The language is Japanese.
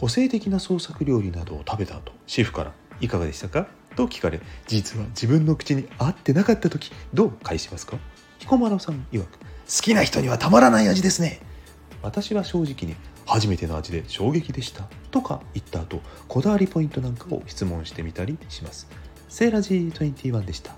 個性的な創作料理などを食べた後シェフから「いかがでしたか?」と聞かれ実は自分の口に合ってなかった時どう返しますか？彦摩呂さん曰く好きな人にはたまらない味ですね私は正直に初めての味で衝撃でしたとか言った後こだわりポイントなんかを質問してみたりします。セーラジー21でした。